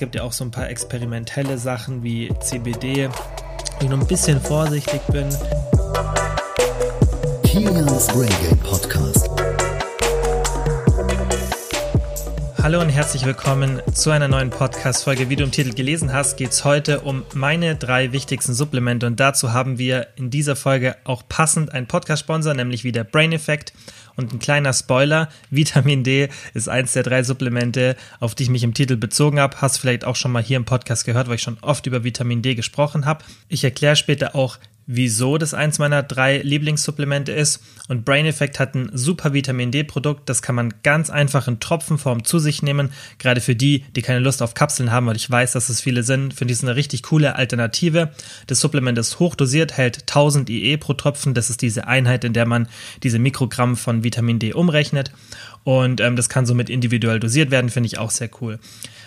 gibt ja auch so ein paar experimentelle Sachen wie CBD, wo ich noch ein bisschen vorsichtig bin. Kilians Brain Podcast. Hallo und herzlich willkommen zu einer neuen Podcast-Folge. Wie du im Titel gelesen hast, geht es heute um meine drei wichtigsten Supplemente und dazu haben wir in dieser Folge auch passend einen Podcast-Sponsor, nämlich wieder Brain Effect. Und ein kleiner Spoiler, Vitamin D ist eins der drei Supplemente, auf die ich mich im Titel bezogen habe. Hast vielleicht auch schon mal hier im Podcast gehört, weil ich schon oft über Vitamin D gesprochen habe. Ich erkläre später auch, wieso das eins meiner drei Lieblingssupplemente ist. Und Brain Effect hat ein super Vitamin D-Produkt. Das kann man ganz einfach in Tropfenform zu sich nehmen. Gerade für die, die keine Lust auf Kapseln haben, weil ich weiß, dass es viele sind, finde ich es eine richtig coole Alternative. Das Supplement ist hochdosiert, hält 1000 IE pro Tropfen. Das ist diese Einheit, in der man diese Mikrogramm von Vitamin D umrechnet. Und ähm, das kann somit individuell dosiert werden, finde ich auch sehr cool.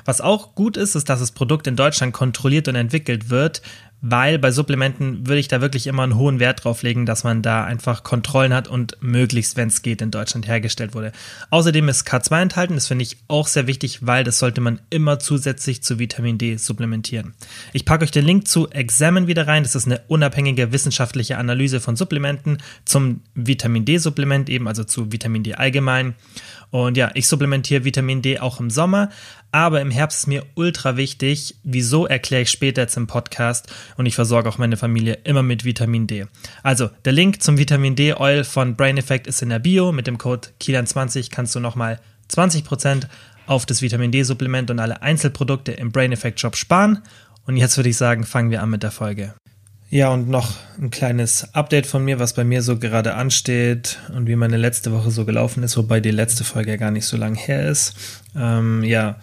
Was auch gut ist, ist, dass das Produkt in Deutschland kontrolliert und entwickelt wird, weil bei Supplementen würde ich da wirklich immer einen hohen Wert drauf legen, dass man da einfach Kontrollen hat und möglichst, wenn es geht, in Deutschland hergestellt wurde. Außerdem ist K2 enthalten, das finde ich auch sehr wichtig, weil das sollte man immer zusätzlich zu Vitamin D supplementieren. Ich packe euch den Link zu Examine wieder rein, das ist eine unabhängige wissenschaftliche Analyse von Supplementen zum Vitamin D-Supplement eben, also zu Vitamin D allgemein. Und ja, ich supplementiere Vitamin D auch im Sommer, aber im Herbst ist mir ultra wichtig. Wieso erkläre ich später jetzt im Podcast und ich versorge auch meine Familie immer mit Vitamin D. Also, der Link zum Vitamin D Oil von Brain Effect ist in der Bio. Mit dem Code KILAN20 kannst du nochmal 20% auf das Vitamin D Supplement und alle Einzelprodukte im Brain Effect Shop sparen. Und jetzt würde ich sagen, fangen wir an mit der Folge. Ja, und noch ein kleines Update von mir, was bei mir so gerade ansteht und wie meine letzte Woche so gelaufen ist, wobei die letzte Folge ja gar nicht so lang her ist. Ähm, ja,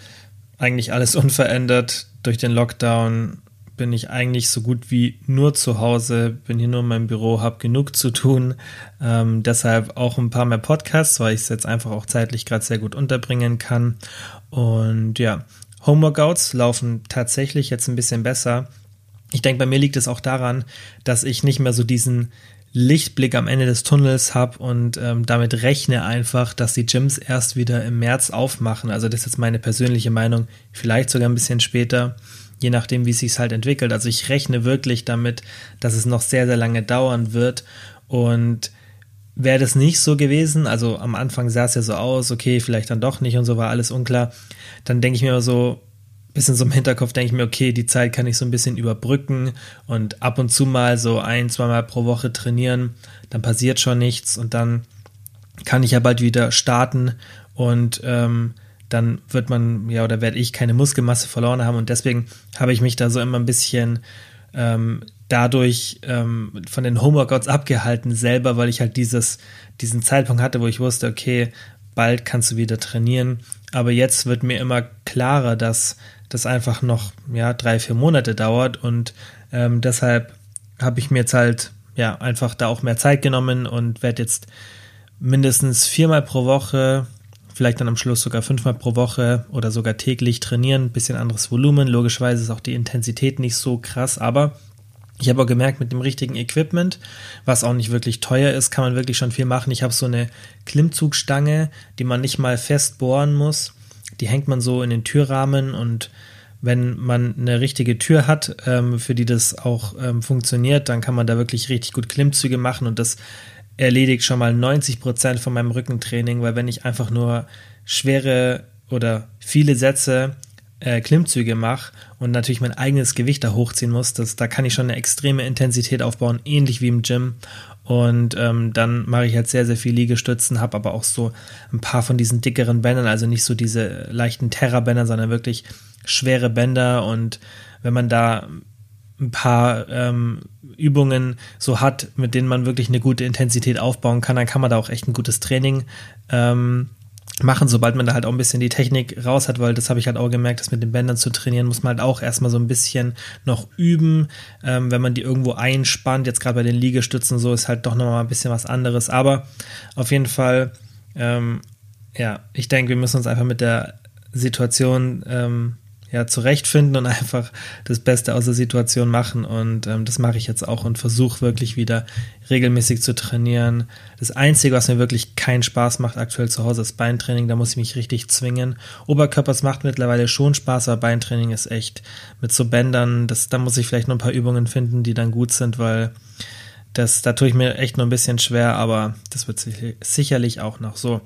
eigentlich alles unverändert. Durch den Lockdown bin ich eigentlich so gut wie nur zu Hause, bin hier nur in meinem Büro, habe genug zu tun. Ähm, deshalb auch ein paar mehr Podcasts, weil ich es jetzt einfach auch zeitlich gerade sehr gut unterbringen kann. Und ja, Homeworkouts laufen tatsächlich jetzt ein bisschen besser. Ich denke, bei mir liegt es auch daran, dass ich nicht mehr so diesen Lichtblick am Ende des Tunnels habe und ähm, damit rechne einfach, dass die Gyms erst wieder im März aufmachen. Also das ist jetzt meine persönliche Meinung, vielleicht sogar ein bisschen später, je nachdem, wie es sich halt entwickelt. Also ich rechne wirklich damit, dass es noch sehr, sehr lange dauern wird und wäre das nicht so gewesen, also am Anfang sah es ja so aus, okay, vielleicht dann doch nicht und so war alles unklar, dann denke ich mir immer so, bisschen so im Hinterkopf denke ich mir, okay, die Zeit kann ich so ein bisschen überbrücken und ab und zu mal so ein, zweimal pro Woche trainieren, dann passiert schon nichts und dann kann ich ja bald wieder starten und ähm, dann wird man, ja, oder werde ich keine Muskelmasse verloren haben und deswegen habe ich mich da so immer ein bisschen ähm, dadurch ähm, von den Homeworkouts abgehalten selber, weil ich halt dieses, diesen Zeitpunkt hatte, wo ich wusste, okay, bald kannst du wieder trainieren. Aber jetzt wird mir immer klarer, dass das einfach noch ja, drei, vier Monate dauert und ähm, deshalb habe ich mir jetzt halt ja einfach da auch mehr Zeit genommen und werde jetzt mindestens viermal pro Woche, vielleicht dann am Schluss sogar fünfmal pro Woche oder sogar täglich trainieren, bisschen anderes Volumen. Logischerweise ist auch die Intensität nicht so krass, aber ich habe auch gemerkt, mit dem richtigen Equipment, was auch nicht wirklich teuer ist, kann man wirklich schon viel machen. Ich habe so eine Klimmzugstange, die man nicht mal fest bohren muss die hängt man so in den Türrahmen und wenn man eine richtige Tür hat, ähm, für die das auch ähm, funktioniert, dann kann man da wirklich richtig gut Klimmzüge machen und das erledigt schon mal 90 Prozent von meinem Rückentraining, weil wenn ich einfach nur schwere oder viele Sätze äh, Klimmzüge mache und natürlich mein eigenes Gewicht da hochziehen muss, das, da kann ich schon eine extreme Intensität aufbauen, ähnlich wie im Gym. Und ähm, dann mache ich halt sehr, sehr viel Liegestützen, habe aber auch so ein paar von diesen dickeren Bändern, also nicht so diese leichten Terra-Bänder, sondern wirklich schwere Bänder. Und wenn man da ein paar ähm, Übungen so hat, mit denen man wirklich eine gute Intensität aufbauen kann, dann kann man da auch echt ein gutes Training ähm, machen, sobald man da halt auch ein bisschen die Technik raus hat, weil das habe ich halt auch gemerkt, dass mit den Bändern zu trainieren, muss man halt auch erstmal so ein bisschen noch üben. Ähm, wenn man die irgendwo einspannt, jetzt gerade bei den Liegestützen so, ist halt doch nochmal ein bisschen was anderes. Aber auf jeden Fall, ähm, ja, ich denke, wir müssen uns einfach mit der Situation ähm, ja, zurechtfinden und einfach das Beste aus der Situation machen. Und ähm, das mache ich jetzt auch und versuche wirklich wieder regelmäßig zu trainieren. Das Einzige, was mir wirklich keinen Spaß macht aktuell zu Hause, ist Beintraining. Da muss ich mich richtig zwingen. Oberkörpers macht mittlerweile schon Spaß, aber Beintraining ist echt mit so Bändern, das, da muss ich vielleicht noch ein paar Übungen finden, die dann gut sind, weil das, da tue ich mir echt noch ein bisschen schwer, aber das wird sicherlich auch noch so.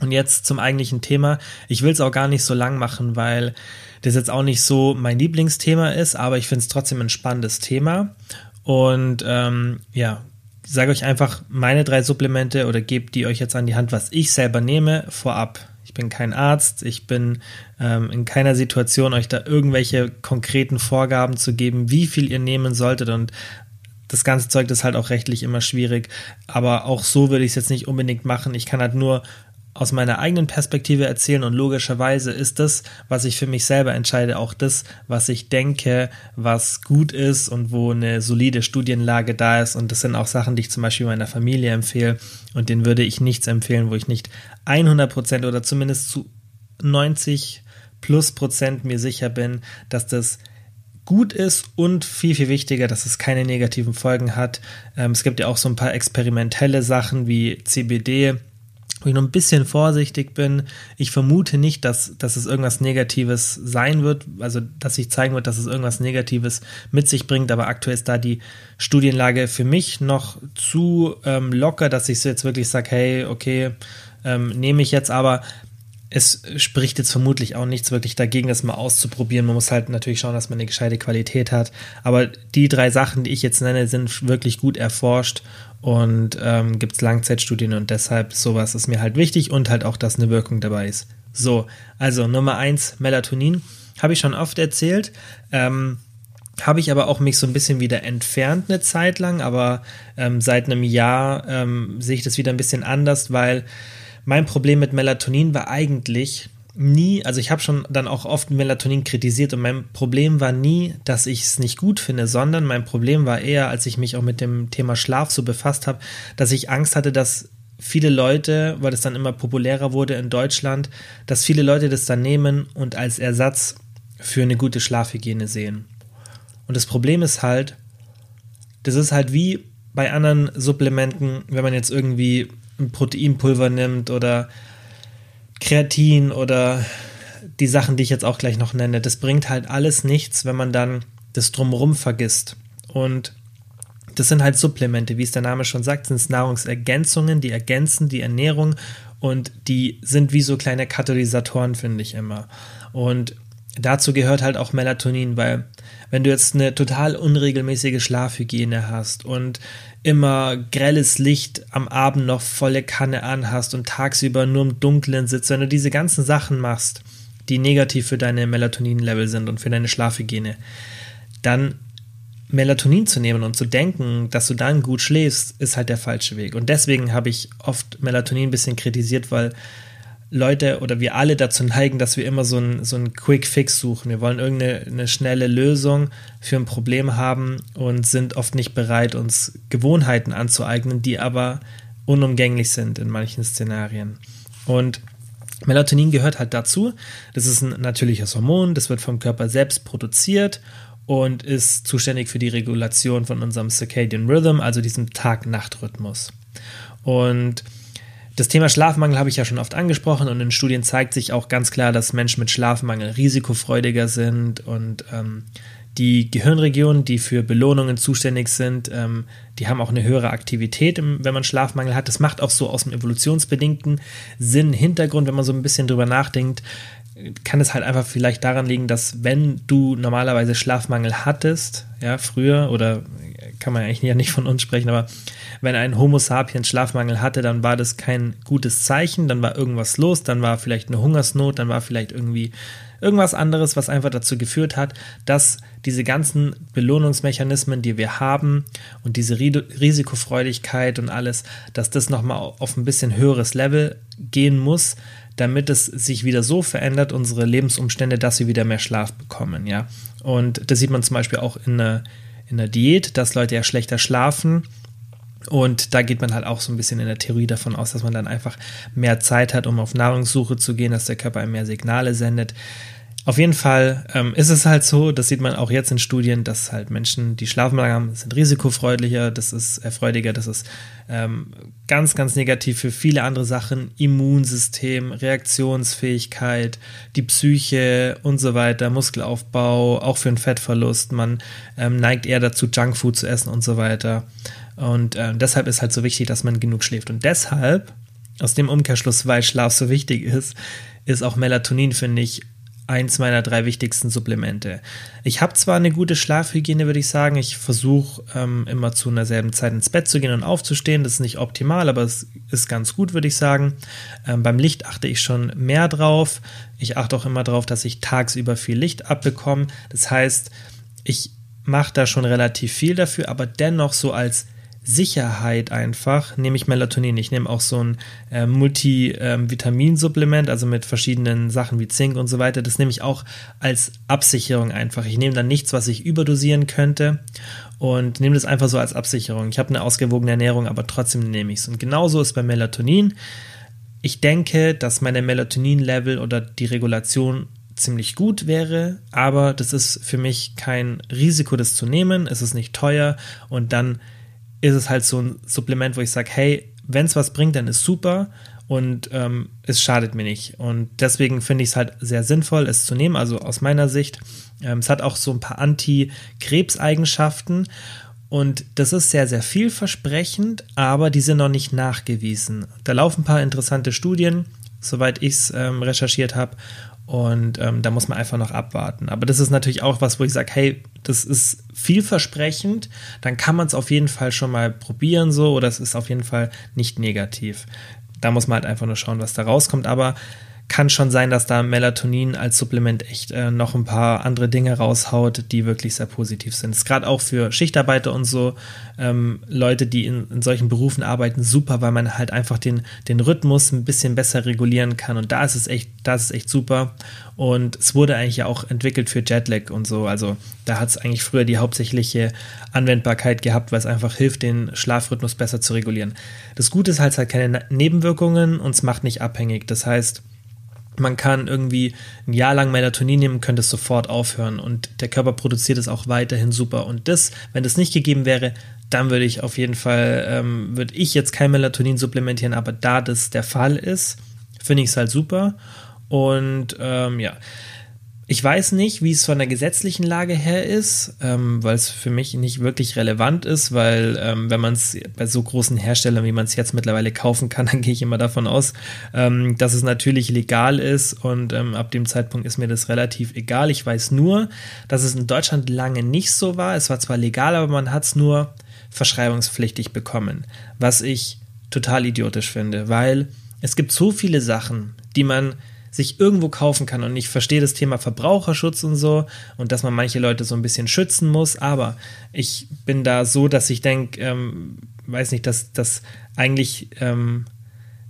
Und jetzt zum eigentlichen Thema. Ich will es auch gar nicht so lang machen, weil das jetzt auch nicht so mein Lieblingsthema ist, aber ich finde es trotzdem ein spannendes Thema. Und ähm, ja, sage euch einfach meine drei Supplemente oder gebt die euch jetzt an die Hand, was ich selber nehme, vorab. Ich bin kein Arzt, ich bin ähm, in keiner Situation, euch da irgendwelche konkreten Vorgaben zu geben, wie viel ihr nehmen solltet und das ganze Zeug ist halt auch rechtlich immer schwierig, aber auch so würde ich es jetzt nicht unbedingt machen. Ich kann halt nur aus meiner eigenen Perspektive erzählen und logischerweise ist das, was ich für mich selber entscheide, auch das, was ich denke, was gut ist und wo eine solide Studienlage da ist. Und das sind auch Sachen, die ich zum Beispiel meiner Familie empfehle. Und denen würde ich nichts empfehlen, wo ich nicht 100 Prozent oder zumindest zu 90 plus Prozent mir sicher bin, dass das gut ist und viel, viel wichtiger, dass es keine negativen Folgen hat. Ähm, es gibt ja auch so ein paar experimentelle Sachen wie CBD, wo ich noch ein bisschen vorsichtig bin. Ich vermute nicht, dass, dass es irgendwas Negatives sein wird, also dass sich zeigen wird, dass es irgendwas Negatives mit sich bringt, aber aktuell ist da die Studienlage für mich noch zu ähm, locker, dass ich so jetzt wirklich sage, hey, okay, ähm, nehme ich jetzt, aber es spricht jetzt vermutlich auch nichts wirklich dagegen, das mal auszuprobieren. Man muss halt natürlich schauen, dass man eine gescheite Qualität hat. Aber die drei Sachen, die ich jetzt nenne, sind wirklich gut erforscht und ähm, gibt es Langzeitstudien und deshalb sowas ist mir halt wichtig und halt auch, dass eine Wirkung dabei ist. So, also Nummer eins, Melatonin, habe ich schon oft erzählt. Ähm, habe ich aber auch mich so ein bisschen wieder entfernt eine Zeit lang, aber ähm, seit einem Jahr ähm, sehe ich das wieder ein bisschen anders, weil mein Problem mit Melatonin war eigentlich, nie, also ich habe schon dann auch oft Melatonin kritisiert und mein Problem war nie, dass ich es nicht gut finde, sondern mein Problem war eher, als ich mich auch mit dem Thema Schlaf so befasst habe, dass ich Angst hatte, dass viele Leute, weil es dann immer populärer wurde in Deutschland, dass viele Leute das dann nehmen und als Ersatz für eine gute Schlafhygiene sehen. Und das Problem ist halt, das ist halt wie bei anderen Supplementen, wenn man jetzt irgendwie ein Proteinpulver nimmt oder Kreatin oder die Sachen, die ich jetzt auch gleich noch nenne, das bringt halt alles nichts, wenn man dann das drumherum vergisst. Und das sind halt Supplemente, wie es der Name schon sagt, sind es Nahrungsergänzungen, die ergänzen die Ernährung und die sind wie so kleine Katalysatoren, finde ich immer. Und dazu gehört halt auch Melatonin, weil wenn du jetzt eine total unregelmäßige Schlafhygiene hast und immer grelles Licht am Abend noch volle Kanne anhast und tagsüber nur im Dunkeln sitzt, wenn du diese ganzen Sachen machst, die negativ für deine Melatonin-Level sind und für deine Schlafhygiene, dann Melatonin zu nehmen und zu denken, dass du dann gut schläfst, ist halt der falsche Weg. Und deswegen habe ich oft Melatonin ein bisschen kritisiert, weil Leute oder wir alle dazu neigen, dass wir immer so einen so Quick Fix suchen. Wir wollen irgendeine schnelle Lösung für ein Problem haben und sind oft nicht bereit, uns Gewohnheiten anzueignen, die aber unumgänglich sind in manchen Szenarien. Und Melatonin gehört halt dazu. Das ist ein natürliches Hormon, das wird vom Körper selbst produziert und ist zuständig für die Regulation von unserem Circadian Rhythm, also diesem Tag-Nacht-Rhythmus. Und das Thema Schlafmangel habe ich ja schon oft angesprochen und in Studien zeigt sich auch ganz klar, dass Menschen mit Schlafmangel risikofreudiger sind und ähm, die Gehirnregionen, die für Belohnungen zuständig sind, ähm, die haben auch eine höhere Aktivität, wenn man Schlafmangel hat. Das macht auch so aus dem evolutionsbedingten Sinn, Hintergrund, wenn man so ein bisschen drüber nachdenkt, kann es halt einfach vielleicht daran liegen, dass wenn du normalerweise Schlafmangel hattest, ja, früher oder kann man eigentlich ja nicht von uns sprechen, aber wenn ein Homo sapiens Schlafmangel hatte, dann war das kein gutes Zeichen, dann war irgendwas los, dann war vielleicht eine Hungersnot, dann war vielleicht irgendwie irgendwas anderes, was einfach dazu geführt hat, dass diese ganzen Belohnungsmechanismen, die wir haben und diese Risikofreudigkeit und alles, dass das nochmal auf ein bisschen höheres Level gehen muss, damit es sich wieder so verändert, unsere Lebensumstände, dass wir wieder mehr Schlaf bekommen, ja. Und das sieht man zum Beispiel auch in der, in der Diät, dass Leute ja schlechter schlafen und da geht man halt auch so ein bisschen in der Theorie davon aus, dass man dann einfach mehr Zeit hat, um auf Nahrungssuche zu gehen, dass der Körper mehr Signale sendet. Auf jeden Fall ähm, ist es halt so, das sieht man auch jetzt in Studien, dass halt Menschen, die schlafen haben, sind risikofreudiger, das ist erfreudiger, das ist ähm, ganz, ganz negativ für viele andere Sachen, Immunsystem, Reaktionsfähigkeit, die Psyche und so weiter, Muskelaufbau, auch für einen Fettverlust. Man ähm, neigt eher dazu, Junkfood zu essen und so weiter. Und äh, deshalb ist halt so wichtig, dass man genug schläft. Und deshalb, aus dem Umkehrschluss, weil Schlaf so wichtig ist, ist auch Melatonin, finde ich, eins meiner drei wichtigsten Supplemente. Ich habe zwar eine gute Schlafhygiene, würde ich sagen. Ich versuche ähm, immer zu einer selben Zeit ins Bett zu gehen und aufzustehen. Das ist nicht optimal, aber es ist ganz gut, würde ich sagen. Ähm, beim Licht achte ich schon mehr drauf. Ich achte auch immer darauf, dass ich tagsüber viel Licht abbekomme. Das heißt, ich mache da schon relativ viel dafür, aber dennoch so als Sicherheit einfach nehme ich Melatonin. Ich nehme auch so ein äh, Multivitaminsupplement, also mit verschiedenen Sachen wie Zink und so weiter. Das nehme ich auch als Absicherung einfach. Ich nehme dann nichts, was ich überdosieren könnte und nehme das einfach so als Absicherung. Ich habe eine ausgewogene Ernährung, aber trotzdem nehme ich es. Und genauso ist bei Melatonin. Ich denke, dass meine Melatonin-Level oder die Regulation ziemlich gut wäre, aber das ist für mich kein Risiko, das zu nehmen. Es ist nicht teuer und dann ist es halt so ein Supplement, wo ich sage, hey, wenn es was bringt, dann ist super und ähm, es schadet mir nicht. Und deswegen finde ich es halt sehr sinnvoll, es zu nehmen, also aus meiner Sicht. Ähm, es hat auch so ein paar Anti-Krebs-Eigenschaften und das ist sehr, sehr vielversprechend, aber die sind noch nicht nachgewiesen. Da laufen ein paar interessante Studien, soweit ich es ähm, recherchiert habe. Und ähm, da muss man einfach noch abwarten. Aber das ist natürlich auch was, wo ich sage, hey, das ist vielversprechend, dann kann man es auf jeden Fall schon mal probieren so oder es ist auf jeden Fall nicht negativ. Da muss man halt einfach nur schauen, was da rauskommt. Aber kann schon sein, dass da Melatonin als Supplement echt äh, noch ein paar andere Dinge raushaut, die wirklich sehr positiv sind. Das ist gerade auch für Schichtarbeiter und so ähm, Leute, die in, in, solchen Berufen arbeiten, super, weil man halt einfach den, den Rhythmus ein bisschen besser regulieren kann. Und da ist es echt, da ist echt super. Und es wurde eigentlich ja auch entwickelt für Jetlag und so. Also da hat es eigentlich früher die hauptsächliche Anwendbarkeit gehabt, weil es einfach hilft, den Schlafrhythmus besser zu regulieren. Das Gute ist halt, es hat keine Nebenwirkungen und es macht nicht abhängig. Das heißt, man kann irgendwie ein Jahr lang Melatonin nehmen, könnte es sofort aufhören und der Körper produziert es auch weiterhin super. Und das, wenn das nicht gegeben wäre, dann würde ich auf jeden Fall, ähm, würde ich jetzt kein Melatonin supplementieren, aber da das der Fall ist, finde ich es halt super. Und ähm, ja, ich weiß nicht, wie es von der gesetzlichen Lage her ist, ähm, weil es für mich nicht wirklich relevant ist, weil ähm, wenn man es bei so großen Herstellern, wie man es jetzt mittlerweile kaufen kann, dann gehe ich immer davon aus, ähm, dass es natürlich legal ist und ähm, ab dem Zeitpunkt ist mir das relativ egal. Ich weiß nur, dass es in Deutschland lange nicht so war. Es war zwar legal, aber man hat es nur verschreibungspflichtig bekommen, was ich total idiotisch finde, weil es gibt so viele Sachen, die man sich irgendwo kaufen kann. Und ich verstehe das Thema Verbraucherschutz und so und dass man manche Leute so ein bisschen schützen muss, aber ich bin da so, dass ich denke, ähm, weiß nicht, dass das eigentlich ähm,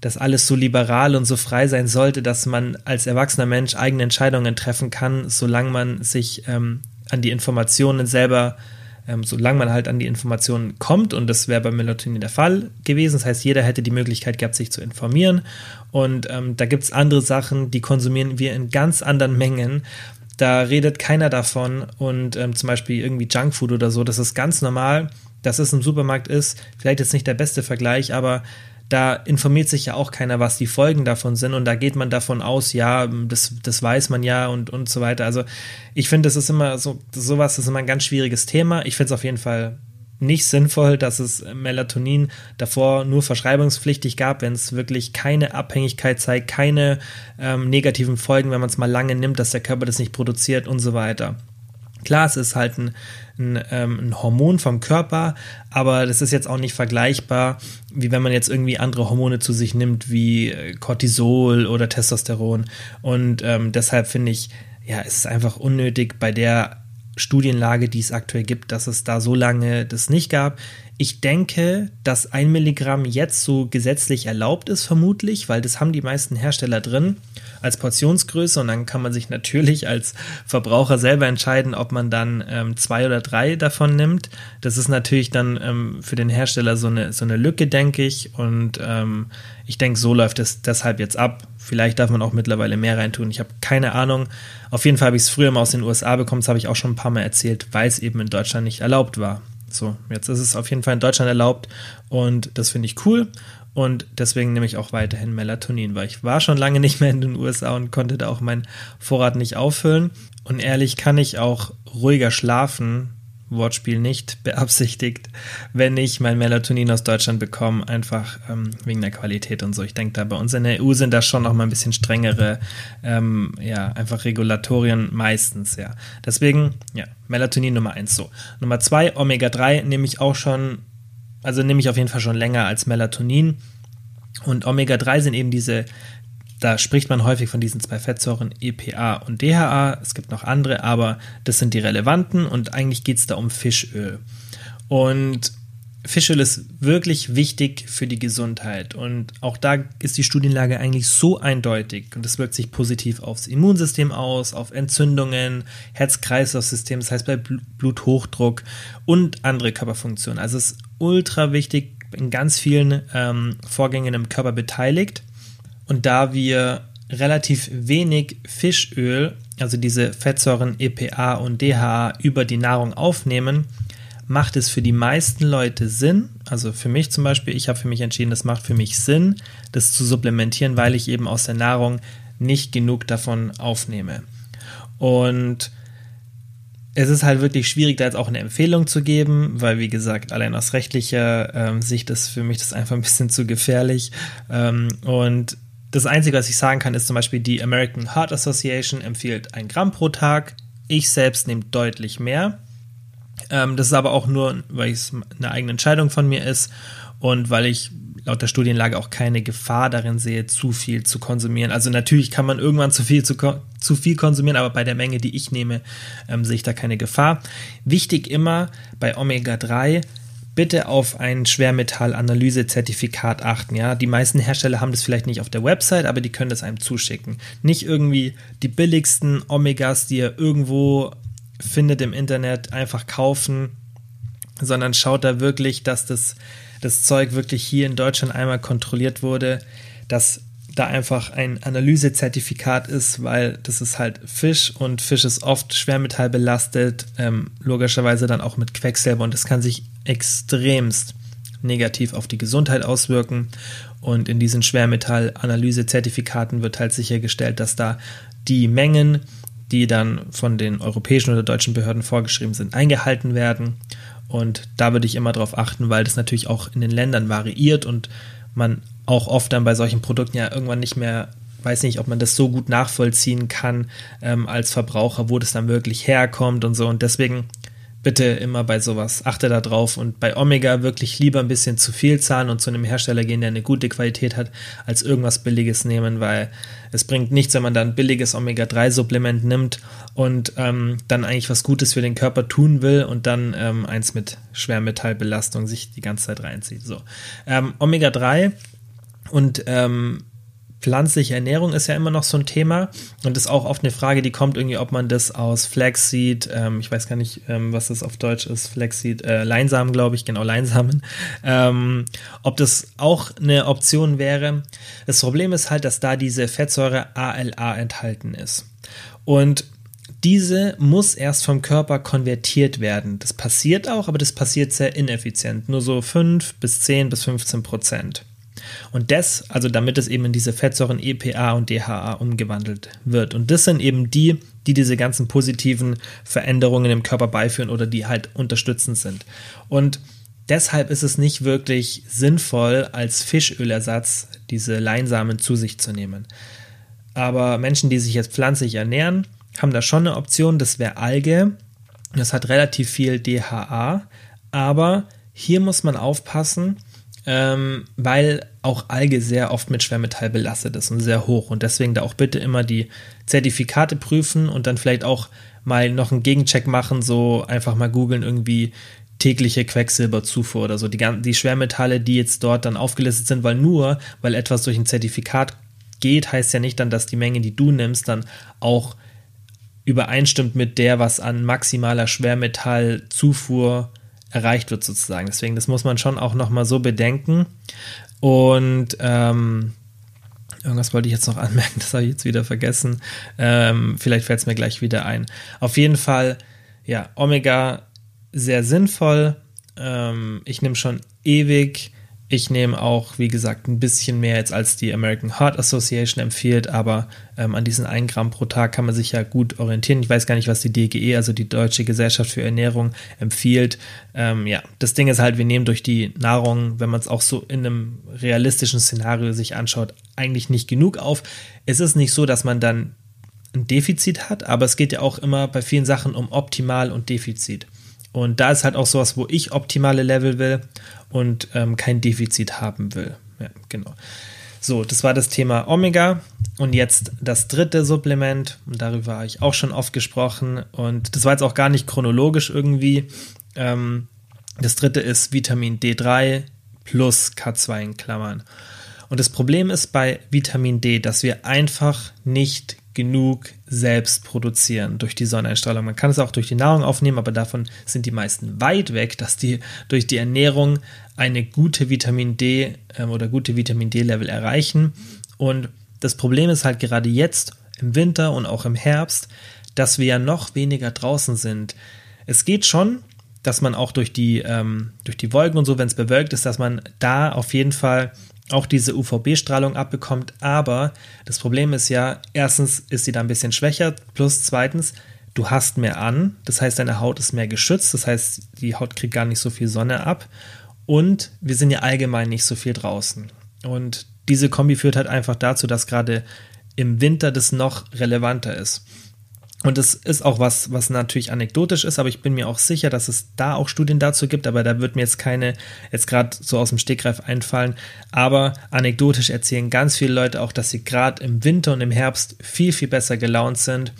dass alles so liberal und so frei sein sollte, dass man als erwachsener Mensch eigene Entscheidungen treffen kann, solange man sich ähm, an die Informationen selber ähm, solange man halt an die Informationen kommt, und das wäre bei Melatonin der Fall gewesen. Das heißt, jeder hätte die Möglichkeit gehabt, sich zu informieren. Und ähm, da gibt es andere Sachen, die konsumieren wir in ganz anderen Mengen. Da redet keiner davon. Und ähm, zum Beispiel irgendwie Junkfood oder so, das ist ganz normal, dass es im Supermarkt ist. Vielleicht jetzt nicht der beste Vergleich, aber da informiert sich ja auch keiner, was die Folgen davon sind und da geht man davon aus, ja, das, das weiß man ja und, und so weiter. Also ich finde, das ist immer so, sowas ist immer ein ganz schwieriges Thema. Ich finde es auf jeden Fall nicht sinnvoll, dass es Melatonin davor nur verschreibungspflichtig gab, wenn es wirklich keine Abhängigkeit zeigt, keine ähm, negativen Folgen, wenn man es mal lange nimmt, dass der Körper das nicht produziert und so weiter. Klar, es ist halt ein, ein, ähm, ein, Hormon vom Körper, aber das ist jetzt auch nicht vergleichbar, wie wenn man jetzt irgendwie andere Hormone zu sich nimmt, wie äh, Cortisol oder Testosteron. Und ähm, deshalb finde ich, ja, es ist einfach unnötig bei der Studienlage, die es aktuell gibt, dass es da so lange das nicht gab. Ich denke, dass ein Milligramm jetzt so gesetzlich erlaubt ist, vermutlich, weil das haben die meisten Hersteller drin als Portionsgröße und dann kann man sich natürlich als Verbraucher selber entscheiden, ob man dann ähm, zwei oder drei davon nimmt. Das ist natürlich dann ähm, für den Hersteller so eine, so eine Lücke, denke ich. Und ähm, ich denke, so läuft es deshalb jetzt ab. Vielleicht darf man auch mittlerweile mehr reintun. Ich habe keine Ahnung. Auf jeden Fall habe ich es früher mal aus den USA bekommen. Das habe ich auch schon ein paar Mal erzählt, weil es eben in Deutschland nicht erlaubt war. So, jetzt ist es auf jeden Fall in Deutschland erlaubt und das finde ich cool. Und deswegen nehme ich auch weiterhin Melatonin, weil ich war schon lange nicht mehr in den USA und konnte da auch meinen Vorrat nicht auffüllen. Und ehrlich kann ich auch ruhiger schlafen, Wortspiel nicht beabsichtigt, wenn ich mein Melatonin aus Deutschland bekomme, einfach ähm, wegen der Qualität und so. Ich denke, da bei uns in der EU sind da schon noch mal ein bisschen strengere, ähm, ja, einfach Regulatorien meistens, ja. Deswegen, ja, Melatonin Nummer eins so. Nummer zwei, Omega-3 nehme ich auch schon, also nehme ich auf jeden Fall schon länger als Melatonin. Und Omega-3 sind eben diese da spricht man häufig von diesen zwei Fettsäuren EPA und DHA. Es gibt noch andere, aber das sind die relevanten und eigentlich geht es da um Fischöl. Und Fischöl ist wirklich wichtig für die Gesundheit und auch da ist die Studienlage eigentlich so eindeutig und es wirkt sich positiv aufs Immunsystem aus, auf Entzündungen, Herz-Kreislauf-System, das heißt bei Bluthochdruck und andere Körperfunktionen. Also es ist ultra wichtig, in ganz vielen ähm, Vorgängen im Körper beteiligt und da wir relativ wenig Fischöl, also diese Fettsäuren EPA und DHA über die Nahrung aufnehmen, macht es für die meisten Leute Sinn, also für mich zum Beispiel, ich habe für mich entschieden, das macht für mich Sinn, das zu supplementieren, weil ich eben aus der Nahrung nicht genug davon aufnehme. Und es ist halt wirklich schwierig, da jetzt auch eine Empfehlung zu geben, weil wie gesagt, allein aus rechtlicher ähm, Sicht ist für mich das einfach ein bisschen zu gefährlich. Ähm, und das Einzige, was ich sagen kann, ist zum Beispiel, die American Heart Association empfiehlt ein Gramm pro Tag. Ich selbst nehme deutlich mehr. Ähm, das ist aber auch nur, weil es eine eigene Entscheidung von mir ist und weil ich laut der Studienlage auch keine Gefahr darin sehe, zu viel zu konsumieren. Also natürlich kann man irgendwann zu viel, zu, zu viel konsumieren, aber bei der Menge, die ich nehme, ähm, sehe ich da keine Gefahr. Wichtig immer bei Omega-3, bitte auf ein Schwermetallanalyse-Zertifikat achten. Ja, die meisten Hersteller haben das vielleicht nicht auf der Website, aber die können das einem zuschicken. Nicht irgendwie die billigsten Omegas, die ihr irgendwo findet im Internet, einfach kaufen, sondern schaut da wirklich, dass das, das Zeug wirklich hier in Deutschland einmal kontrolliert wurde, dass da einfach ein Analysezertifikat ist, weil das ist halt Fisch und Fisch ist oft schwermetallbelastet, ähm, logischerweise dann auch mit Quecksilber und das kann sich extremst negativ auf die Gesundheit auswirken. Und in diesen Schwermetall-Analyse-Zertifikaten wird halt sichergestellt, dass da die Mengen, die dann von den europäischen oder deutschen Behörden vorgeschrieben sind, eingehalten werden. Und da würde ich immer darauf achten, weil das natürlich auch in den Ländern variiert und man auch oft dann bei solchen Produkten ja irgendwann nicht mehr weiß nicht, ob man das so gut nachvollziehen kann ähm, als Verbraucher, wo das dann wirklich herkommt und so. Und deswegen bitte immer bei sowas achte da drauf und bei Omega wirklich lieber ein bisschen zu viel zahlen und zu einem Hersteller gehen, der eine gute Qualität hat, als irgendwas Billiges nehmen, weil es bringt nichts, wenn man dann ein billiges Omega-3-Supplement nimmt und ähm, dann eigentlich was Gutes für den Körper tun will und dann ähm, eins mit Schwermetallbelastung sich die ganze Zeit reinzieht. So, ähm, Omega-3 und ähm, pflanzliche Ernährung ist ja immer noch so ein Thema und ist auch oft eine Frage, die kommt irgendwie, ob man das aus Flaxseed, ähm, ich weiß gar nicht, ähm, was das auf Deutsch ist, Flaxseed, äh, Leinsamen, glaube ich, genau, Leinsamen, ähm, ob das auch eine Option wäre. Das Problem ist halt, dass da diese Fettsäure ALA enthalten ist. Und diese muss erst vom Körper konvertiert werden. Das passiert auch, aber das passiert sehr ineffizient. Nur so 5 bis 10 bis 15 Prozent. Und das, also damit es eben in diese Fettsäuren EPA und DHA umgewandelt wird. Und das sind eben die, die diese ganzen positiven Veränderungen im Körper beiführen oder die halt unterstützend sind. Und deshalb ist es nicht wirklich sinnvoll, als Fischölersatz diese Leinsamen zu sich zu nehmen. Aber Menschen, die sich jetzt pflanzlich ernähren, haben da schon eine Option, das wäre Alge. Das hat relativ viel DHA, aber hier muss man aufpassen, ähm, weil auch Alge sehr oft mit Schwermetall belastet ist und sehr hoch. Und deswegen da auch bitte immer die Zertifikate prüfen und dann vielleicht auch mal noch einen Gegencheck machen, so einfach mal googeln irgendwie tägliche Quecksilberzufuhr oder so. Die, die Schwermetalle, die jetzt dort dann aufgelistet sind, weil nur, weil etwas durch ein Zertifikat geht, heißt ja nicht dann, dass die Menge, die du nimmst, dann auch übereinstimmt mit der, was an maximaler Schwermetallzufuhr erreicht wird sozusagen. Deswegen, das muss man schon auch nochmal so bedenken. Und ähm, irgendwas wollte ich jetzt noch anmerken, das habe ich jetzt wieder vergessen. Ähm, vielleicht fällt es mir gleich wieder ein. Auf jeden Fall, ja, Omega sehr sinnvoll. Ähm, ich nehme schon ewig ich nehme auch, wie gesagt, ein bisschen mehr jetzt als die American Heart Association empfiehlt, aber ähm, an diesen 1 Gramm pro Tag kann man sich ja gut orientieren. Ich weiß gar nicht, was die DGE, also die Deutsche Gesellschaft für Ernährung, empfiehlt. Ähm, ja, das Ding ist halt, wir nehmen durch die Nahrung, wenn man es auch so in einem realistischen Szenario sich anschaut, eigentlich nicht genug auf. Es ist nicht so, dass man dann ein Defizit hat, aber es geht ja auch immer bei vielen Sachen um Optimal und Defizit. Und da ist halt auch sowas, wo ich optimale Level will und ähm, kein Defizit haben will. Ja, genau. So, das war das Thema Omega. Und jetzt das dritte Supplement, und darüber habe ich auch schon oft gesprochen. Und das war jetzt auch gar nicht chronologisch irgendwie. Ähm, das dritte ist Vitamin D3 plus K2 in Klammern. Und das Problem ist bei Vitamin D, dass wir einfach nicht genug selbst produzieren durch die Sonneneinstrahlung. Man kann es auch durch die Nahrung aufnehmen, aber davon sind die meisten weit weg, dass die durch die Ernährung eine gute Vitamin D ähm, oder gute Vitamin D-Level erreichen. Und das Problem ist halt gerade jetzt im Winter und auch im Herbst, dass wir ja noch weniger draußen sind. Es geht schon, dass man auch durch die, ähm, durch die Wolken und so, wenn es bewölkt ist, dass man da auf jeden Fall auch diese UVB-Strahlung abbekommt. Aber das Problem ist ja, erstens ist sie da ein bisschen schwächer, plus zweitens, du hast mehr an. Das heißt, deine Haut ist mehr geschützt. Das heißt, die Haut kriegt gar nicht so viel Sonne ab. Und wir sind ja allgemein nicht so viel draußen. Und diese Kombi führt halt einfach dazu, dass gerade im Winter das noch relevanter ist. Und es ist auch was, was natürlich anekdotisch ist, aber ich bin mir auch sicher, dass es da auch Studien dazu gibt, aber da wird mir jetzt keine jetzt gerade so aus dem Stegreif einfallen. Aber anekdotisch erzählen ganz viele Leute auch, dass sie gerade im Winter und im Herbst viel, viel besser gelaunt sind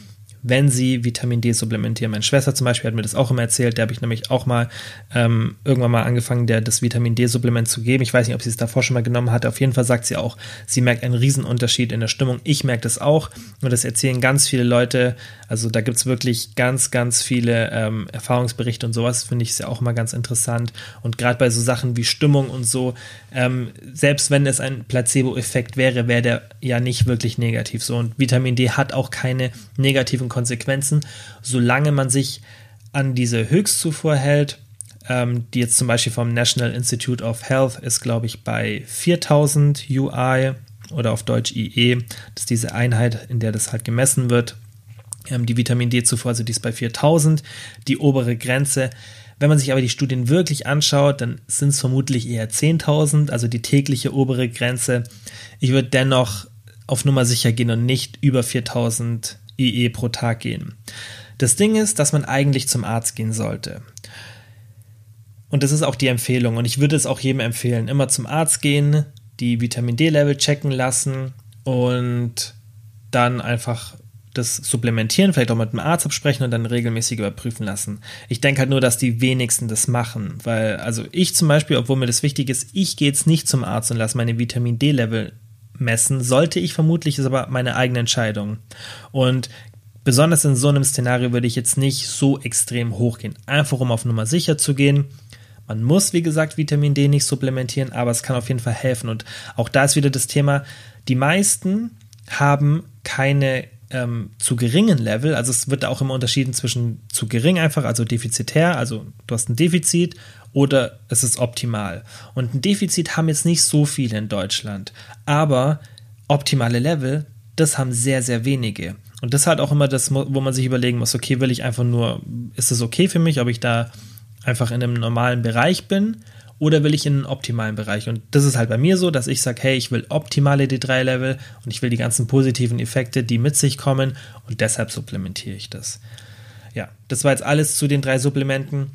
wenn sie Vitamin D supplementieren. Meine Schwester zum Beispiel hat mir das auch immer erzählt, der habe ich nämlich auch mal ähm, irgendwann mal angefangen, der das Vitamin D-Supplement zu geben. Ich weiß nicht, ob sie es davor schon mal genommen hatte. Auf jeden Fall sagt sie auch, sie merkt einen Riesenunterschied in der Stimmung. Ich merke das auch und das erzählen ganz viele Leute. Also da gibt es wirklich ganz, ganz viele ähm, Erfahrungsberichte und sowas, finde ich es ja auch immer ganz interessant. Und gerade bei so Sachen wie Stimmung und so, ähm, selbst wenn es ein Placebo-Effekt wäre, wäre der ja nicht wirklich negativ so. Und Vitamin D hat auch keine negativen Konsequenzen, solange man sich an diese Höchstzufuhr hält, ähm, die jetzt zum Beispiel vom National Institute of Health ist, glaube ich, bei 4000 UI oder auf Deutsch IE. Das ist diese Einheit, in der das halt gemessen wird. Ähm, die Vitamin D-Zufuhr, also die ist bei 4000, die obere Grenze. Wenn man sich aber die Studien wirklich anschaut, dann sind es vermutlich eher 10.000, also die tägliche obere Grenze. Ich würde dennoch auf Nummer sicher gehen und nicht über 4000 IE pro Tag gehen. Das Ding ist, dass man eigentlich zum Arzt gehen sollte. Und das ist auch die Empfehlung. Und ich würde es auch jedem empfehlen, immer zum Arzt gehen, die Vitamin D-Level checken lassen und dann einfach das supplementieren, vielleicht auch mit dem Arzt absprechen und dann regelmäßig überprüfen lassen. Ich denke halt nur, dass die wenigsten das machen, weil, also ich zum Beispiel, obwohl mir das wichtig ist, ich gehe jetzt nicht zum Arzt und lasse meine Vitamin D-Level messen, sollte ich vermutlich, ist aber meine eigene Entscheidung. Und besonders in so einem Szenario würde ich jetzt nicht so extrem hochgehen, einfach um auf Nummer sicher zu gehen. Man muss, wie gesagt, Vitamin D nicht supplementieren, aber es kann auf jeden Fall helfen. Und auch da ist wieder das Thema, die meisten haben keine ähm, zu geringen Level, also es wird auch immer unterschieden zwischen zu gering einfach, also defizitär, also du hast ein Defizit oder es ist optimal. Und ein Defizit haben jetzt nicht so viele in Deutschland, aber optimale Level, das haben sehr, sehr wenige. Und das ist halt auch immer das, wo man sich überlegen muss, okay, will ich einfach nur, ist es okay für mich, ob ich da einfach in einem normalen Bereich bin oder will ich in einen optimalen Bereich? Und das ist halt bei mir so, dass ich sage, hey, ich will optimale D3-Level und ich will die ganzen positiven Effekte, die mit sich kommen und deshalb supplementiere ich das. Ja, das war jetzt alles zu den drei Supplementen.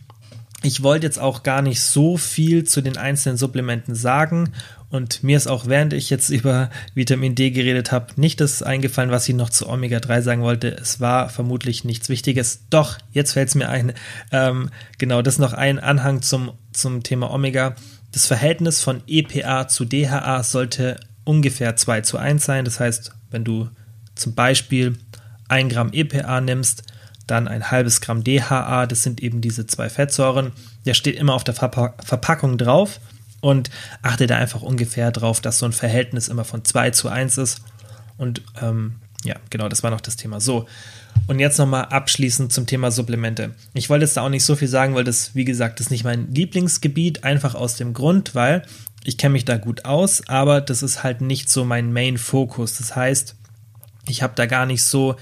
Ich wollte jetzt auch gar nicht so viel zu den einzelnen Supplementen sagen und mir ist auch, während ich jetzt über Vitamin D geredet habe, nicht das eingefallen, was ich noch zu Omega-3 sagen wollte. Es war vermutlich nichts Wichtiges. Doch, jetzt fällt es mir ein. Ähm, genau, das ist noch ein Anhang zum, zum Thema Omega. Das Verhältnis von EPA zu DHA sollte ungefähr 2 zu 1 sein. Das heißt, wenn du zum Beispiel 1 Gramm EPA nimmst, dann ein halbes Gramm DHA, das sind eben diese zwei Fettsäuren. Der steht immer auf der Verpack Verpackung drauf und achte da einfach ungefähr drauf, dass so ein Verhältnis immer von 2 zu 1 ist. Und ähm, ja, genau, das war noch das Thema. So, und jetzt nochmal abschließend zum Thema Supplemente. Ich wollte jetzt da auch nicht so viel sagen, weil das, wie gesagt, ist nicht mein Lieblingsgebiet, einfach aus dem Grund, weil ich kenne mich da gut aus, aber das ist halt nicht so mein Main-Fokus. Das heißt, ich habe da gar nicht so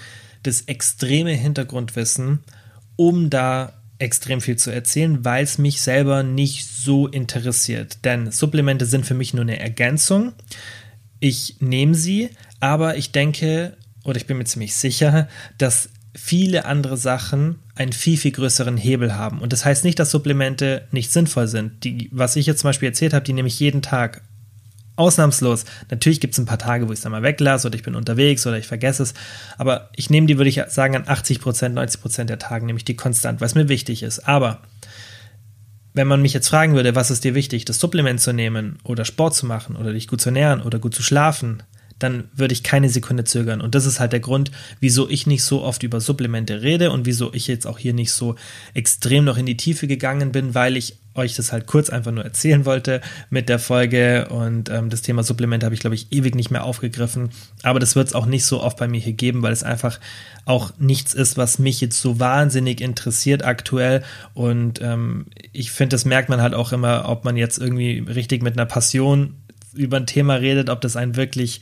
das extreme Hintergrundwissen, um da extrem viel zu erzählen, weil es mich selber nicht so interessiert. Denn Supplemente sind für mich nur eine Ergänzung. Ich nehme sie, aber ich denke oder ich bin mir ziemlich sicher, dass viele andere Sachen einen viel, viel größeren Hebel haben. Und das heißt nicht, dass Supplemente nicht sinnvoll sind. Die, was ich jetzt zum Beispiel erzählt habe, die nehme ich jeden Tag Ausnahmslos. Natürlich gibt es ein paar Tage, wo ich es dann mal weglasse oder ich bin unterwegs oder ich vergesse es. Aber ich nehme die, würde ich sagen, an 80 Prozent, 90 Prozent der Tagen nehme ich die konstant, weil es mir wichtig ist. Aber wenn man mich jetzt fragen würde, was ist dir wichtig, das Supplement zu nehmen oder Sport zu machen oder dich gut zu ernähren oder gut zu schlafen, dann würde ich keine Sekunde zögern. Und das ist halt der Grund, wieso ich nicht so oft über Supplemente rede und wieso ich jetzt auch hier nicht so extrem noch in die Tiefe gegangen bin, weil ich euch das halt kurz einfach nur erzählen wollte mit der Folge. Und ähm, das Thema Supplemente habe ich, glaube ich, ewig nicht mehr aufgegriffen. Aber das wird es auch nicht so oft bei mir hier geben, weil es einfach auch nichts ist, was mich jetzt so wahnsinnig interessiert aktuell. Und ähm, ich finde, das merkt man halt auch immer, ob man jetzt irgendwie richtig mit einer Passion über ein Thema redet, ob das einen wirklich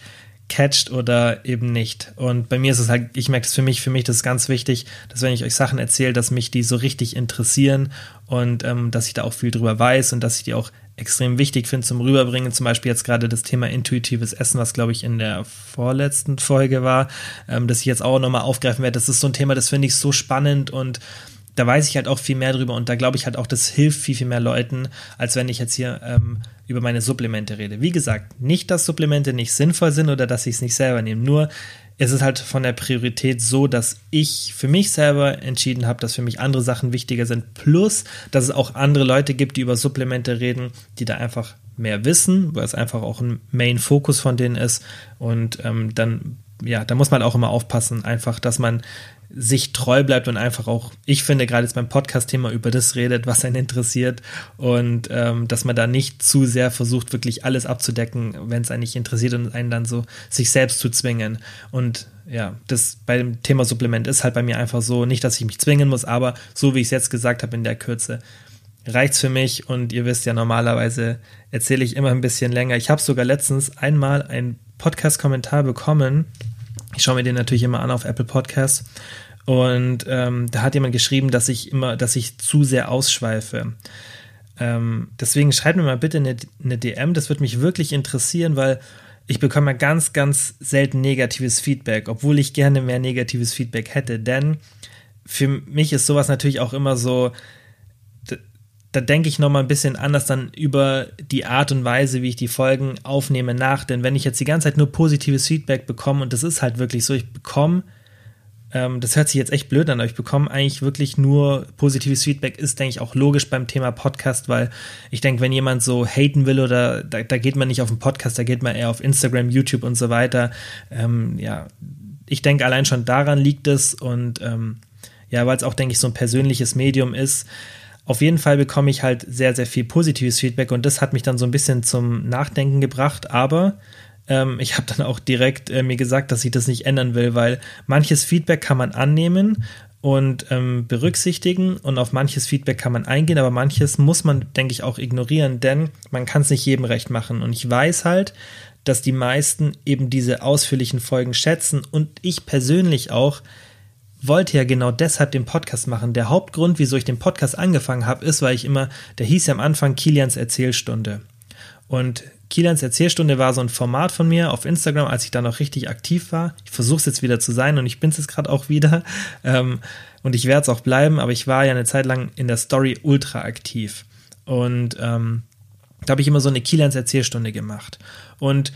catcht oder eben nicht. Und bei mir ist es halt, ich merke es für mich, für mich das ist ganz wichtig, dass wenn ich euch Sachen erzähle, dass mich die so richtig interessieren und ähm, dass ich da auch viel drüber weiß und dass ich die auch extrem wichtig finde zum Rüberbringen. Zum Beispiel jetzt gerade das Thema intuitives Essen, was glaube ich in der vorletzten Folge war, ähm, dass ich jetzt auch nochmal aufgreifen werde. Das ist so ein Thema, das finde ich so spannend und da weiß ich halt auch viel mehr drüber und da glaube ich halt auch, das hilft viel, viel mehr Leuten, als wenn ich jetzt hier ähm, über meine Supplemente rede. Wie gesagt, nicht, dass Supplemente nicht sinnvoll sind oder dass ich es nicht selber nehme, nur es ist halt von der Priorität so, dass ich für mich selber entschieden habe, dass für mich andere Sachen wichtiger sind. Plus, dass es auch andere Leute gibt, die über Supplemente reden, die da einfach mehr wissen, weil es einfach auch ein Main-Fokus von denen ist. Und ähm, dann, ja, da muss man auch immer aufpassen, einfach, dass man sich treu bleibt und einfach auch, ich finde, gerade jetzt beim Podcast-Thema über das redet, was einen interessiert und ähm, dass man da nicht zu sehr versucht, wirklich alles abzudecken, wenn es einen nicht interessiert und einen dann so sich selbst zu zwingen. Und ja, das bei dem Thema Supplement ist halt bei mir einfach so, nicht, dass ich mich zwingen muss, aber so wie ich es jetzt gesagt habe in der Kürze, reicht's für mich und ihr wisst ja, normalerweise erzähle ich immer ein bisschen länger. Ich habe sogar letztens einmal einen Podcast-Kommentar bekommen, ich schaue mir den natürlich immer an auf Apple Podcasts. Und ähm, da hat jemand geschrieben, dass ich immer, dass ich zu sehr ausschweife. Ähm, deswegen schreibt mir mal bitte eine, eine DM, das würde mich wirklich interessieren, weil ich bekomme ganz, ganz selten negatives Feedback, obwohl ich gerne mehr negatives Feedback hätte. Denn für mich ist sowas natürlich auch immer so, da denke ich nochmal ein bisschen anders dann über die Art und Weise, wie ich die Folgen aufnehme, nach. Denn wenn ich jetzt die ganze Zeit nur positives Feedback bekomme, und das ist halt wirklich so, ich bekomme, ähm, das hört sich jetzt echt blöd an, aber ich bekomme eigentlich wirklich nur positives Feedback, ist, denke ich, auch logisch beim Thema Podcast, weil ich denke, wenn jemand so haten will oder da, da geht man nicht auf den Podcast, da geht man eher auf Instagram, YouTube und so weiter. Ähm, ja, ich denke, allein schon daran liegt es und ähm, ja, weil es auch, denke ich, so ein persönliches Medium ist auf jeden Fall bekomme ich halt sehr, sehr viel positives Feedback und das hat mich dann so ein bisschen zum Nachdenken gebracht, aber ähm, ich habe dann auch direkt äh, mir gesagt, dass ich das nicht ändern will, weil manches Feedback kann man annehmen und ähm, berücksichtigen und auf manches Feedback kann man eingehen, aber manches muss man, denke ich, auch ignorieren, denn man kann es nicht jedem recht machen. Und ich weiß halt, dass die meisten eben diese ausführlichen Folgen schätzen und ich persönlich auch wollte ja genau deshalb den Podcast machen. Der Hauptgrund, wieso ich den Podcast angefangen habe, ist, weil ich immer, der hieß ja am Anfang Kilians Erzählstunde. Und Kilians Erzählstunde war so ein Format von mir auf Instagram, als ich da noch richtig aktiv war. Ich versuche es jetzt wieder zu sein und ich bin es jetzt gerade auch wieder. Ähm, und ich werde es auch bleiben, aber ich war ja eine Zeit lang in der Story ultra aktiv. Und ähm, da habe ich immer so eine Kielands-Erzählstunde gemacht. Und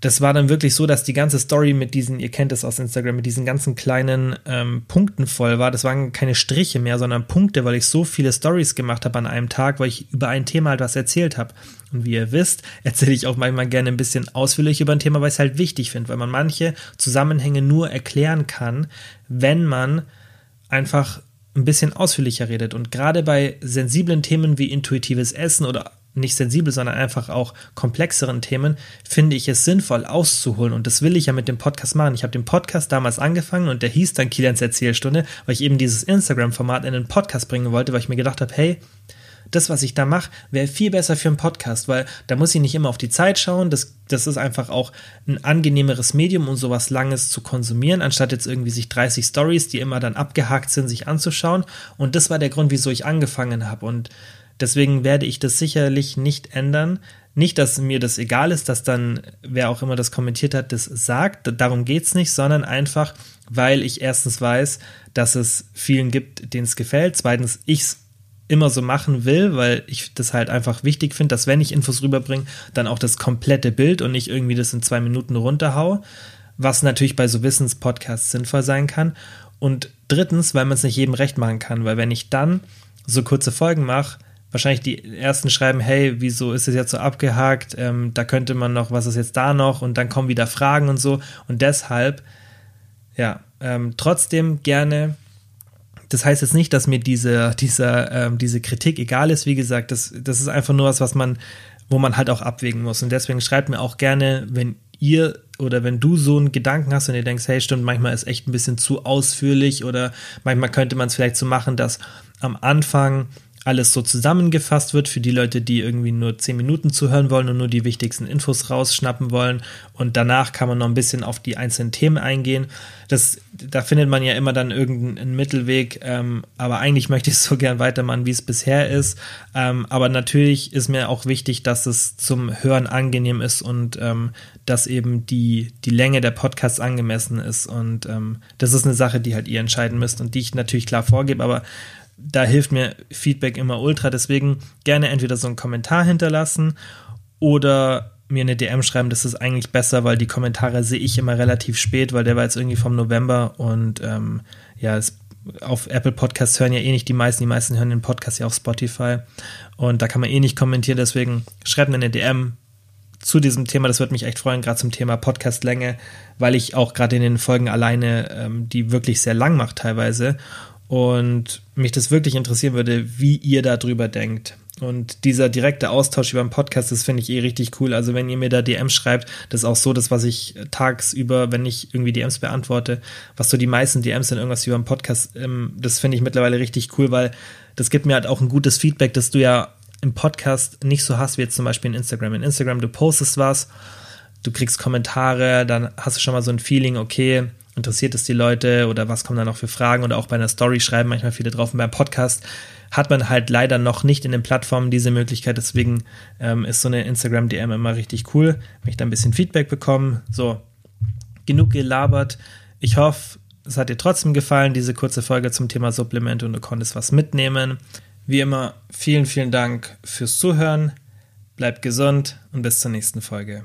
das war dann wirklich so, dass die ganze Story mit diesen, ihr kennt es aus Instagram, mit diesen ganzen kleinen ähm, Punkten voll war. Das waren keine Striche mehr, sondern Punkte, weil ich so viele Stories gemacht habe an einem Tag, weil ich über ein Thema halt was erzählt habe. Und wie ihr wisst, erzähle ich auch manchmal gerne ein bisschen ausführlich über ein Thema, weil ich es halt wichtig finde, weil man manche Zusammenhänge nur erklären kann, wenn man einfach ein bisschen ausführlicher redet. Und gerade bei sensiblen Themen wie intuitives Essen oder nicht sensibel, sondern einfach auch komplexeren Themen, finde ich es sinnvoll auszuholen. Und das will ich ja mit dem Podcast machen. Ich habe den Podcast damals angefangen und der hieß dann Kilians Erzählstunde, weil ich eben dieses Instagram-Format in den Podcast bringen wollte, weil ich mir gedacht habe, hey, das, was ich da mache, wäre viel besser für einen Podcast, weil da muss ich nicht immer auf die Zeit schauen. Das, das ist einfach auch ein angenehmeres Medium, um sowas Langes zu konsumieren, anstatt jetzt irgendwie sich 30 Stories, die immer dann abgehakt sind, sich anzuschauen. Und das war der Grund, wieso ich angefangen habe. Und Deswegen werde ich das sicherlich nicht ändern. Nicht, dass mir das egal ist, dass dann, wer auch immer das kommentiert hat, das sagt. Darum geht es nicht, sondern einfach, weil ich erstens weiß, dass es vielen gibt, denen es gefällt. Zweitens, ich es immer so machen will, weil ich das halt einfach wichtig finde, dass wenn ich Infos rüberbringe, dann auch das komplette Bild und nicht irgendwie das in zwei Minuten runterhau, was natürlich bei so Wissenspodcasts sinnvoll sein kann. Und drittens, weil man es nicht jedem recht machen kann, weil wenn ich dann so kurze Folgen mache, wahrscheinlich die ersten schreiben, hey, wieso ist es jetzt so abgehakt? Ähm, da könnte man noch, was ist jetzt da noch? Und dann kommen wieder Fragen und so. Und deshalb, ja, ähm, trotzdem gerne. Das heißt jetzt nicht, dass mir diese, diese, ähm, diese Kritik egal ist. Wie gesagt, das, das ist einfach nur was, was man, wo man halt auch abwägen muss. Und deswegen schreibt mir auch gerne, wenn ihr oder wenn du so einen Gedanken hast und ihr denkst, hey, stimmt, manchmal ist echt ein bisschen zu ausführlich oder manchmal könnte man es vielleicht so machen, dass am Anfang alles so zusammengefasst wird für die Leute, die irgendwie nur zehn Minuten zuhören wollen und nur die wichtigsten Infos rausschnappen wollen. Und danach kann man noch ein bisschen auf die einzelnen Themen eingehen. Das, da findet man ja immer dann irgendeinen Mittelweg. Ähm, aber eigentlich möchte ich so gern weitermachen, wie es bisher ist. Ähm, aber natürlich ist mir auch wichtig, dass es zum Hören angenehm ist und ähm, dass eben die, die Länge der Podcasts angemessen ist. Und ähm, das ist eine Sache, die halt ihr entscheiden müsst und die ich natürlich klar vorgebe. Aber da hilft mir Feedback immer ultra. Deswegen gerne entweder so einen Kommentar hinterlassen oder mir eine DM schreiben, das ist eigentlich besser, weil die Kommentare sehe ich immer relativ spät, weil der war jetzt irgendwie vom November und ähm, ja, es, auf Apple Podcasts hören ja eh nicht die meisten, die meisten hören den Podcast ja auf Spotify und da kann man eh nicht kommentieren, deswegen schreibt mir eine DM zu diesem Thema, das würde mich echt freuen, gerade zum Thema Podcastlänge, weil ich auch gerade in den Folgen alleine ähm, die wirklich sehr lang mache teilweise und mich das wirklich interessieren würde, wie ihr darüber denkt. Und dieser direkte Austausch über den Podcast, das finde ich eh richtig cool. Also wenn ihr mir da DMs schreibt, das ist auch so das, was ich tagsüber, wenn ich irgendwie DMs beantworte, was so die meisten DMs sind, irgendwas über den Podcast, ähm, das finde ich mittlerweile richtig cool, weil das gibt mir halt auch ein gutes Feedback, dass du ja im Podcast nicht so hast wie jetzt zum Beispiel in Instagram. In Instagram, du postest was, du kriegst Kommentare, dann hast du schon mal so ein Feeling, okay, interessiert es die Leute oder was kommen da noch für Fragen oder auch bei einer Story schreiben manchmal viele drauf und beim Podcast hat man halt leider noch nicht in den Plattformen diese Möglichkeit, deswegen ähm, ist so eine Instagram-DM immer richtig cool, wenn ich da ein bisschen Feedback bekomme. So, genug gelabert. Ich hoffe, es hat dir trotzdem gefallen, diese kurze Folge zum Thema Supplemente und du konntest was mitnehmen. Wie immer, vielen, vielen Dank fürs Zuhören. Bleib gesund und bis zur nächsten Folge.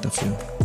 dafür.